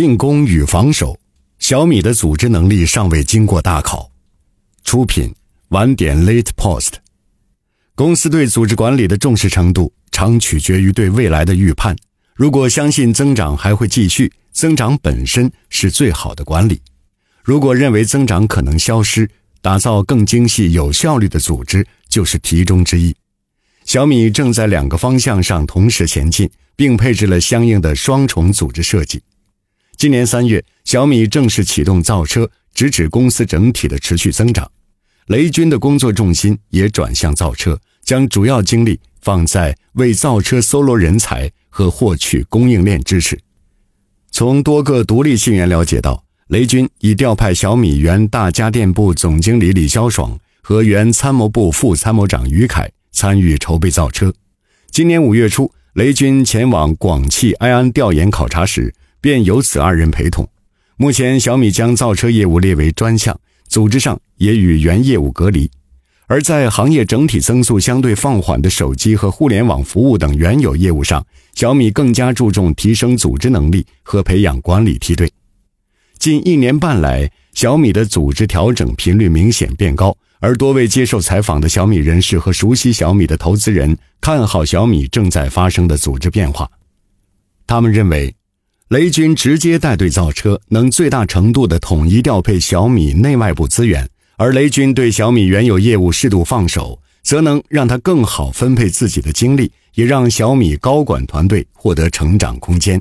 进攻与防守，小米的组织能力尚未经过大考。出品：晚点 Late Post。公司对组织管理的重视程度，常取决于对未来的预判。如果相信增长还会继续，增长本身是最好的管理；如果认为增长可能消失，打造更精细、有效率的组织就是题中之意。小米正在两个方向上同时前进，并配置了相应的双重组织设计。今年三月，小米正式启动造车，直指公司整体的持续增长。雷军的工作重心也转向造车，将主要精力放在为造车搜罗人才和获取供应链支持。从多个独立信源了解到，雷军已调派小米原大家电部总经理李肖爽和原参谋部副参谋长于凯参与筹备造车。今年五月初，雷军前往广汽埃安调研考察时。便由此二人陪同。目前，小米将造车业务列为专项，组织上也与原业务隔离。而在行业整体增速相对放缓的手机和互联网服务等原有业务上，小米更加注重提升组织能力和培养管理梯队。近一年半来，小米的组织调整频率明显变高，而多位接受采访的小米人士和熟悉小米的投资人看好小米正在发生的组织变化。他们认为。雷军直接带队造车，能最大程度的统一调配小米内外部资源；而雷军对小米原有业务适度放手，则能让他更好分配自己的精力，也让小米高管团队获得成长空间。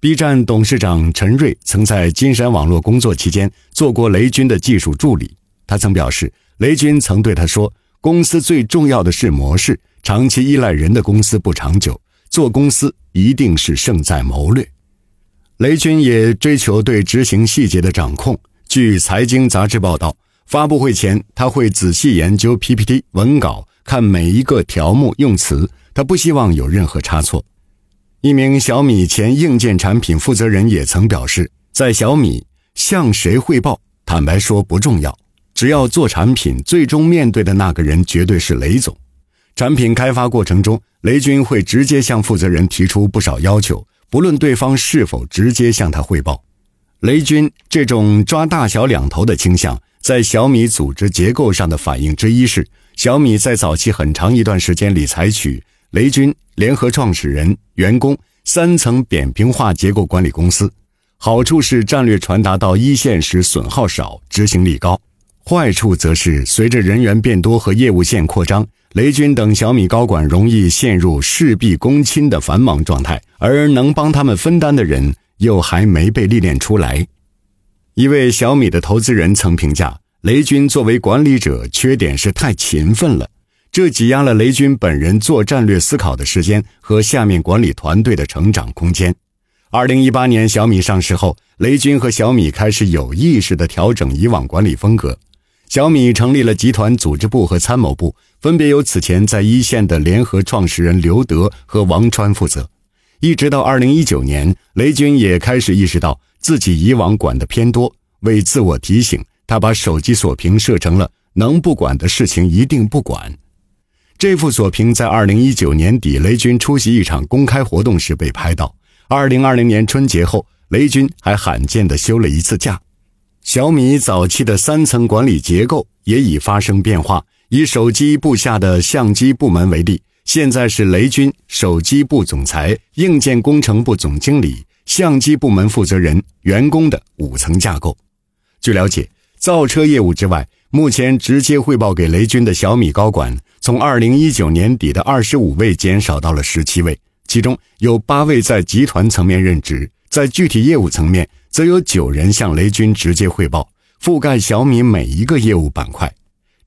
B 站董事长陈瑞曾在金山网络工作期间做过雷军的技术助理，他曾表示，雷军曾对他说：“公司最重要的是模式，长期依赖人的公司不长久，做公司一定是胜在谋略。”雷军也追求对执行细节的掌控。据财经杂志报道，发布会前他会仔细研究 PPT 文稿，看每一个条目用词，他不希望有任何差错。一名小米前硬件产品负责人也曾表示，在小米向谁汇报，坦白说不重要，只要做产品，最终面对的那个人绝对是雷总。产品开发过程中，雷军会直接向负责人提出不少要求。不论对方是否直接向他汇报，雷军这种抓大小两头的倾向，在小米组织结构上的反应之一是，小米在早期很长一段时间里采取雷军联合创始人、员工三层扁平化结构管理公司。好处是战略传达到一线时损耗少、执行力高；坏处则是随着人员变多和业务线扩张。雷军等小米高管容易陷入事必躬亲的繁忙状态，而能帮他们分担的人又还没被历练出来。一位小米的投资人曾评价，雷军作为管理者，缺点是太勤奋了，这挤压了雷军本人做战略思考的时间和下面管理团队的成长空间。二零一八年小米上市后，雷军和小米开始有意识地调整以往管理风格。小米成立了集团组织部和参谋部，分别由此前在一线的联合创始人刘德和王川负责。一直到二零一九年，雷军也开始意识到自己以往管的偏多，为自我提醒，他把手机锁屏设成了能不管的事情一定不管。这副锁屏在二零一九年底雷军出席一场公开活动时被拍到。二零二零年春节后，雷军还罕见地休了一次假。小米早期的三层管理结构也已发生变化。以手机部下的相机部门为例，现在是雷军手机部总裁、硬件工程部总经理、相机部门负责人、员工的五层架构。据了解，造车业务之外，目前直接汇报给雷军的小米高管，从二零一九年底的二十五位减少到了十七位，其中有八位在集团层面任职，在具体业务层面。则有九人向雷军直接汇报，覆盖小米每一个业务板块。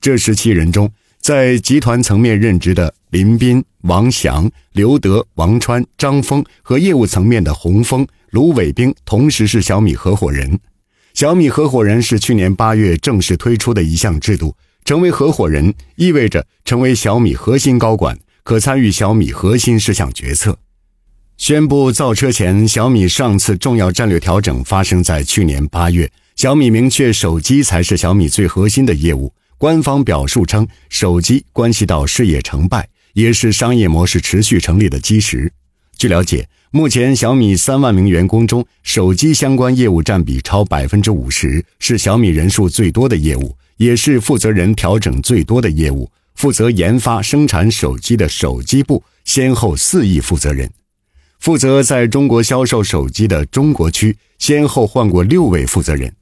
这十七人中，在集团层面任职的林斌、王翔、刘德、王川、张峰和业务层面的洪峰、卢伟兵，同时是小米合伙人。小米合伙人是去年八月正式推出的一项制度，成为合伙人意味着成为小米核心高管，可参与小米核心事项决策。宣布造车前，小米上次重要战略调整发生在去年八月。小米明确，手机才是小米最核心的业务。官方表述称，手机关系到事业成败，也是商业模式持续成立的基石。据了解，目前，小米三万名员工中，手机相关业务占比超百分之五十，是小米人数最多的业务，也是负责人调整最多的业务。负责研发生产手机的手机部先后四亿负责人，负责在中国销售手机的中国区先后换过六位负责人。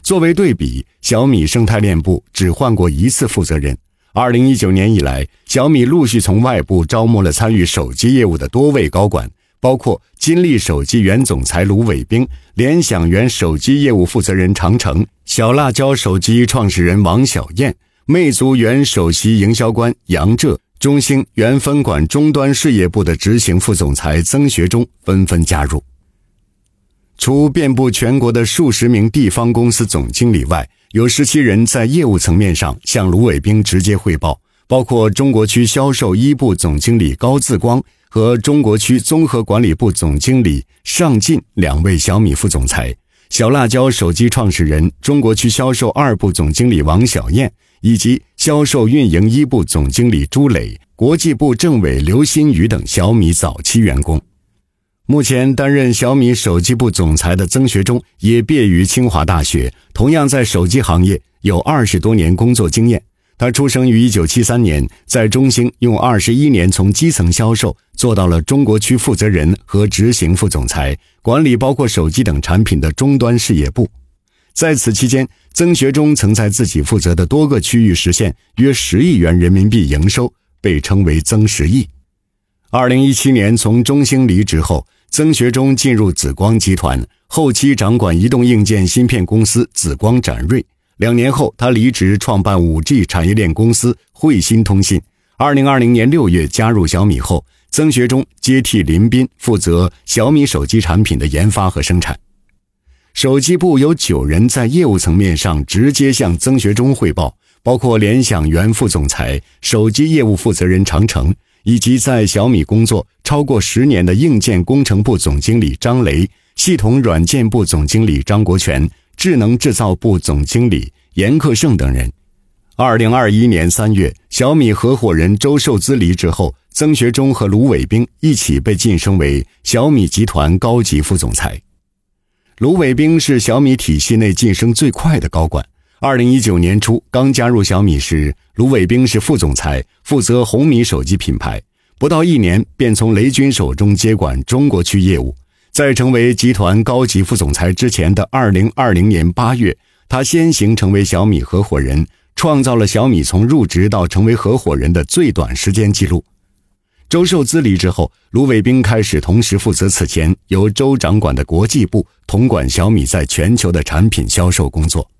作为对比，小米生态链部只换过一次负责人。二零一九年以来，小米陆续从外部招募了参与手机业务的多位高管。包括金立手机原总裁卢伟冰、联想原手机业务负责人常成、小辣椒手机创始人王小燕、魅族原首席营销官杨浙、中兴原分管终端事业部的执行副总裁曾学忠纷纷加入。除遍布全国的数十名地方公司总经理外，有十七人在业务层面上向卢伟冰直接汇报，包括中国区销售一部总经理高自光。和中国区综合管理部总经理尚进两位小米副总裁，小辣椒手机创始人、中国区销售二部总经理王小燕，以及销售运营一部总经理朱磊、国际部政委刘新宇等小米早期员工。目前担任小米手机部总裁的曾学忠也毕业于清华大学，同样在手机行业有二十多年工作经验。他出生于一九七三年，在中兴用二十一年从基层销售做到了中国区负责人和执行副总裁，管理包括手机等产品的终端事业部。在此期间，曾学忠曾在自己负责的多个区域实现约十亿元人民币营收，被称为“曾十亿”。二零一七年从中兴离职后，曾学忠进入紫光集团，后期掌管移动硬件芯片公司紫光展锐。两年后，他离职创办 5G 产业链公司汇鑫通信。二零二零年六月加入小米后，曾学忠接替林斌负责小米手机产品的研发和生产。手机部有九人在业务层面上直接向曾学忠汇报，包括联想原副总裁、手机业务负责人常成，以及在小米工作超过十年的硬件工程部总经理张雷、系统软件部总经理张国权。智能制造部总经理严克胜等人。二零二一年三月，小米合伙人周受资离职后，曾学忠和卢伟冰一起被晋升为小米集团高级副总裁。卢伟冰是小米体系内晋升最快的高管。二零一九年初刚加入小米时，卢伟冰是副总裁，负责红米手机品牌。不到一年，便从雷军手中接管中国区业务。在成为集团高级副总裁之前的二零二零年八月，他先行成为小米合伙人，创造了小米从入职到成为合伙人的最短时间记录。周受资离职后，卢伟冰开始同时负责此前由周掌管的国际部，统管小米在全球的产品销售工作。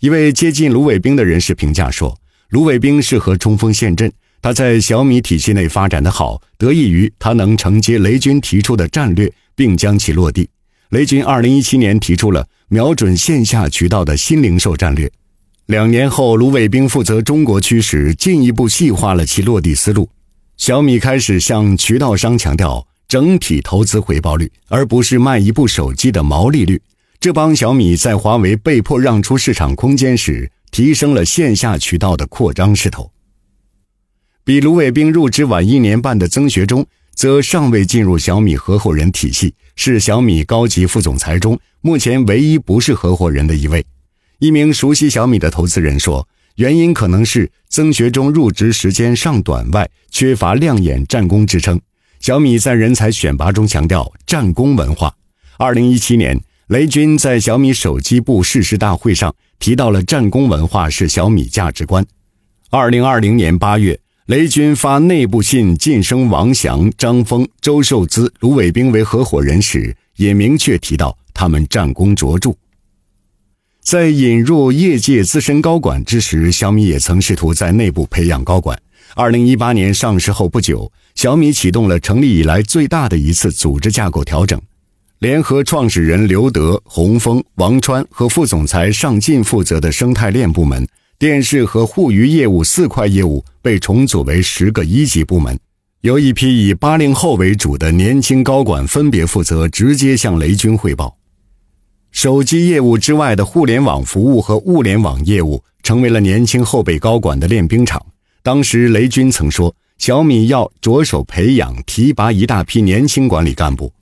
一位接近卢伟冰的人士评价说：“卢伟冰适合冲锋陷阵。”他在小米体系内发展的好，得益于他能承接雷军提出的战略，并将其落地。雷军二零一七年提出了瞄准线下渠道的新零售战略，两年后，卢伟冰负责中国区时，进一步细化了其落地思路。小米开始向渠道商强调整体投资回报率，而不是卖一部手机的毛利率。这帮小米在华为被迫让出市场空间时，提升了线下渠道的扩张势头。比卢伟冰入职晚一年半的曾学忠，则尚未进入小米合伙人体系，是小米高级副总裁中目前唯一不是合伙人的一位。一名熟悉小米的投资人说，原因可能是曾学忠入职时间尚短，外缺乏亮眼战功支撑。小米在人才选拔中强调战功文化。二零一七年，雷军在小米手机部誓师大会上提到了战功文化是小米价值观。二零二零年八月。雷军发内部信晋升王翔、张峰、周受资、卢伟冰为合伙人时，也明确提到他们战功卓著。在引入业界资深高管之时，小米也曾试图在内部培养高管。二零一八年上市后不久，小米启动了成立以来最大的一次组织架构调整，联合创始人刘德、洪峰、王川和副总裁尚进负责的生态链部门。电视和互娱业务四块业务被重组为十个一级部门，由一批以八零后为主的年轻高管分别负责，直接向雷军汇报。手机业务之外的互联网服务和物联网业务成为了年轻后备高管的练兵场。当时雷军曾说：“小米要着手培养、提拔一大批年轻管理干部。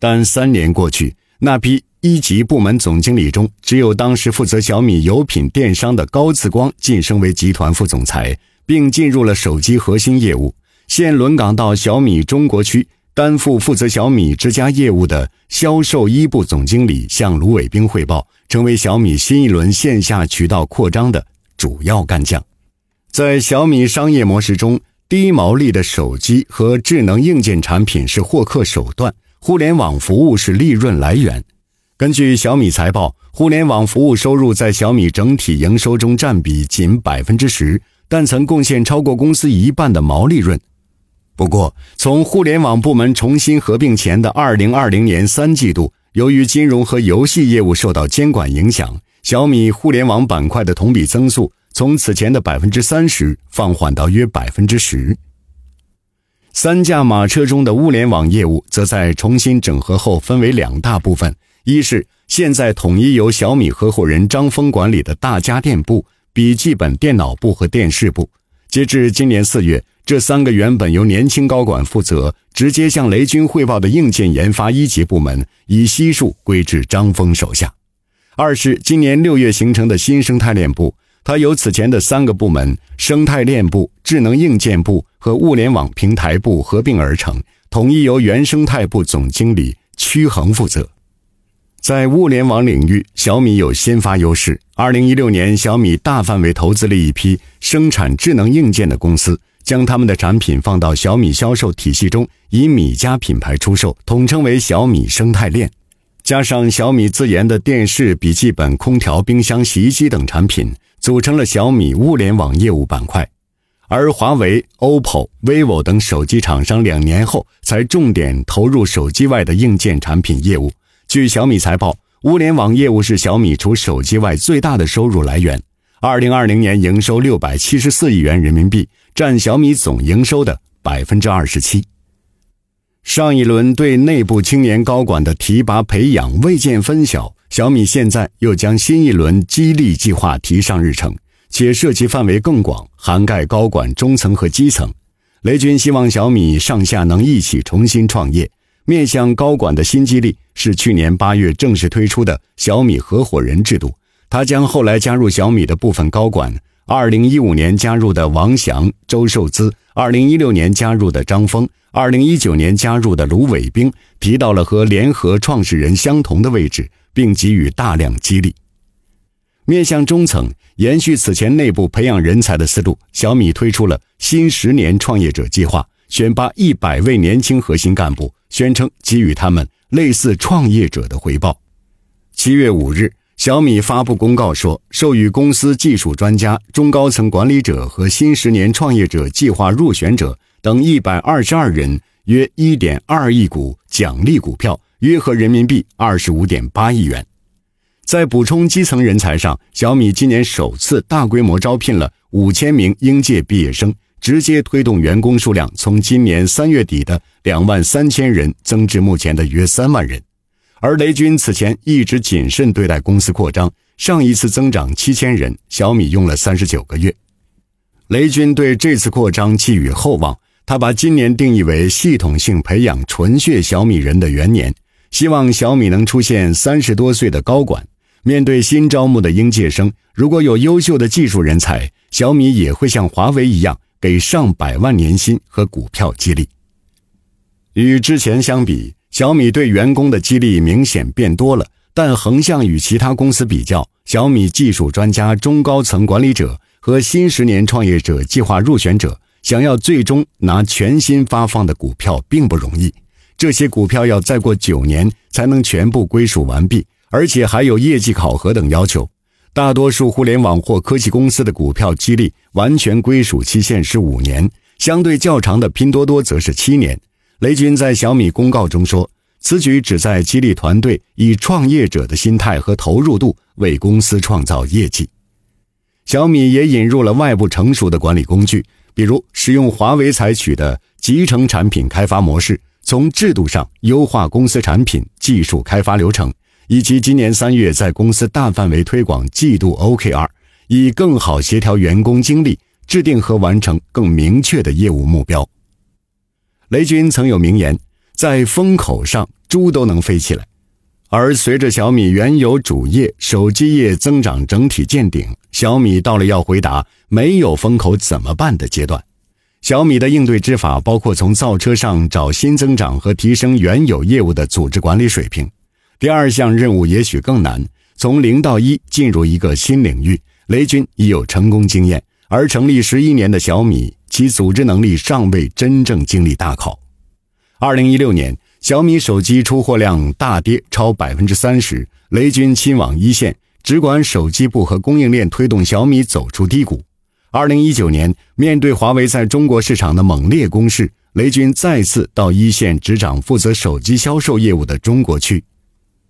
但三年过去，那批一级部门总经理中，只有当时负责小米有品电商的高次光晋升为集团副总裁，并进入了手机核心业务。现轮岗到小米中国区。担负负责小米之家业务的销售一部总经理向卢伟冰汇报，成为小米新一轮线下渠道扩张的主要干将。在小米商业模式中，低毛利的手机和智能硬件产品是获客手段，互联网服务是利润来源。根据小米财报，互联网服务收入在小米整体营收中占比仅百分之十，但曾贡献超过公司一半的毛利润。不过，从互联网部门重新合并前的二零二零年三季度，由于金融和游戏业务受到监管影响，小米互联网板块的同比增速从此前的百分之三十放缓到约百分之十。三驾马车中的物联网业务则在重新整合后分为两大部分：一是现在统一由小米合伙人张峰管理的大家电部、笔记本电脑部和电视部。截至今年四月。这三个原本由年轻高管负责、直接向雷军汇报的硬件研发一级部门，已悉数归至张峰手下。二是今年六月形成的新生态链部，它由此前的三个部门——生态链部、智能硬件部和物联网平台部合并而成，统一由原生态部总经理曲恒负责。在物联网领域，小米有先发优势。二零一六年，小米大范围投资了一批生产智能硬件的公司。将他们的产品放到小米销售体系中，以米家品牌出售，统称为小米生态链。加上小米自研的电视、笔记本、空调、冰箱、洗衣机等产品，组成了小米物联网业务板块。而华为、OPPO、vivo 等手机厂商两年后才重点投入手机外的硬件产品业务。据小米财报，物联网业务是小米除手机外最大的收入来源。二零二零年营收六百七十四亿元人民币。占小米总营收的百分之二十七。上一轮对内部青年高管的提拔培养未见分晓，小米现在又将新一轮激励计划提上日程，且涉及范围更广，涵盖高管、中层和基层。雷军希望小米上下能一起重新创业。面向高管的新激励是去年八月正式推出的小米合伙人制度，他将后来加入小米的部分高管。二零一五年加入的王翔、周受资，二零一六年加入的张峰，二零一九年加入的卢伟冰，提到了和联合创始人相同的位置，并给予大量激励。面向中层，延续此前内部培养人才的思路，小米推出了新十年创业者计划，选拔一百位年轻核心干部，宣称给予他们类似创业者的回报。七月五日。小米发布公告说，授予公司技术专家、中高层管理者和新十年创业者计划入选者等一百二十二人约一点二亿股奖励股票，约合人民币二十五点八亿元。在补充基层人才上，小米今年首次大规模招聘了五千名应届毕业生，直接推动员工数量从今年三月底的两万三千人增至目前的约三万人。而雷军此前一直谨慎对待公司扩张，上一次增长七千人，小米用了三十九个月。雷军对这次扩张寄予厚望，他把今年定义为系统性培养纯血小米人的元年，希望小米能出现三十多岁的高管。面对新招募的应届生，如果有优秀的技术人才，小米也会像华为一样给上百万年薪和股票激励。与之前相比。小米对员工的激励明显变多了，但横向与其他公司比较，小米技术专家、中高层管理者和新十年创业者计划入选者想要最终拿全新发放的股票并不容易。这些股票要再过九年才能全部归属完毕，而且还有业绩考核等要求。大多数互联网或科技公司的股票激励完全归属期限是五年，相对较长的拼多多则是七年。雷军在小米公告中说：“此举旨在激励团队以创业者的心态和投入度为公司创造业绩。”小米也引入了外部成熟的管理工具，比如使用华为采取的集成产品开发模式，从制度上优化公司产品技术开发流程，以及今年三月在公司大范围推广季度 OKR，以更好协调员工精力。制定和完成更明确的业务目标。雷军曾有名言：“在风口上，猪都能飞起来。”而随着小米原有主业手机业增长整体见顶，小米到了要回答“没有风口怎么办”的阶段。小米的应对之法包括从造车上找新增长和提升原有业务的组织管理水平。第二项任务也许更难，从零到一进入一个新领域，雷军已有成功经验。而成立十一年的小米，其组织能力尚未真正经历大考。二零一六年。小米手机出货量大跌超百分之三十，雷军亲往一线，只管手机部和供应链推动小米走出低谷。二零一九年，面对华为在中国市场的猛烈攻势，雷军再次到一线执掌负责手机销售业务的中国区。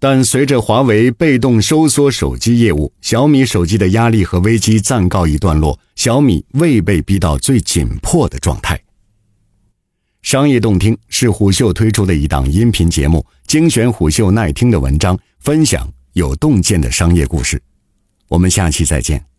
但随着华为被动收缩手机业务，小米手机的压力和危机暂告一段落，小米未被逼到最紧迫的状态。商业洞听是虎嗅推出的一档音频节目，精选虎嗅耐听的文章，分享有洞见的商业故事。我们下期再见。